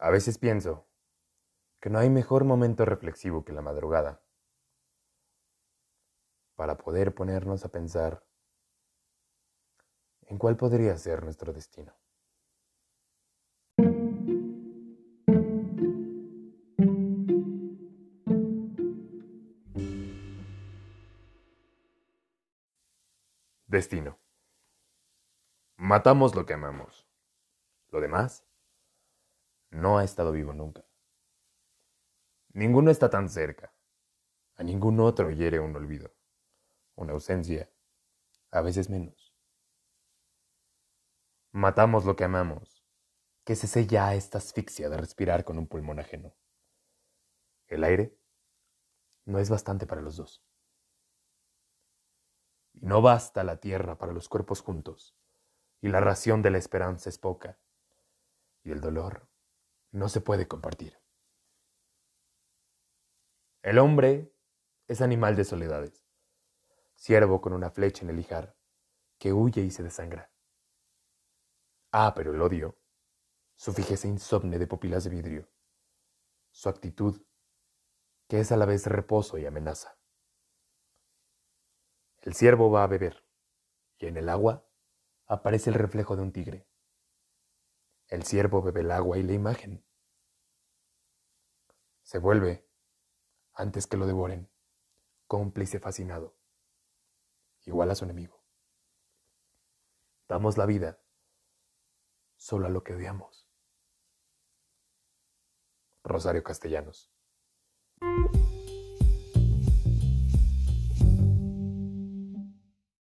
A veces pienso que no hay mejor momento reflexivo que la madrugada para poder ponernos a pensar en cuál podría ser nuestro destino. Destino. Matamos lo que amamos. Lo demás no ha estado vivo nunca. Ninguno está tan cerca. A ningún otro hiere un olvido, una ausencia, a veces menos. Matamos lo que amamos, que se sella esta asfixia de respirar con un pulmón ajeno. El aire no es bastante para los dos. Y no basta la tierra para los cuerpos juntos, y la ración de la esperanza es poca, y el dolor no se puede compartir. El hombre es animal de soledades, ciervo con una flecha en el hijar, que huye y se desangra. Ah, pero el odio, su fijeza insomne de pupilas de vidrio, su actitud, que es a la vez reposo y amenaza. El ciervo va a beber, y en el agua aparece el reflejo de un tigre. El ciervo bebe el agua y la imagen. Se vuelve, antes que lo devoren, cómplice fascinado, igual a su enemigo. Damos la vida solo a lo que odiamos. Rosario Castellanos.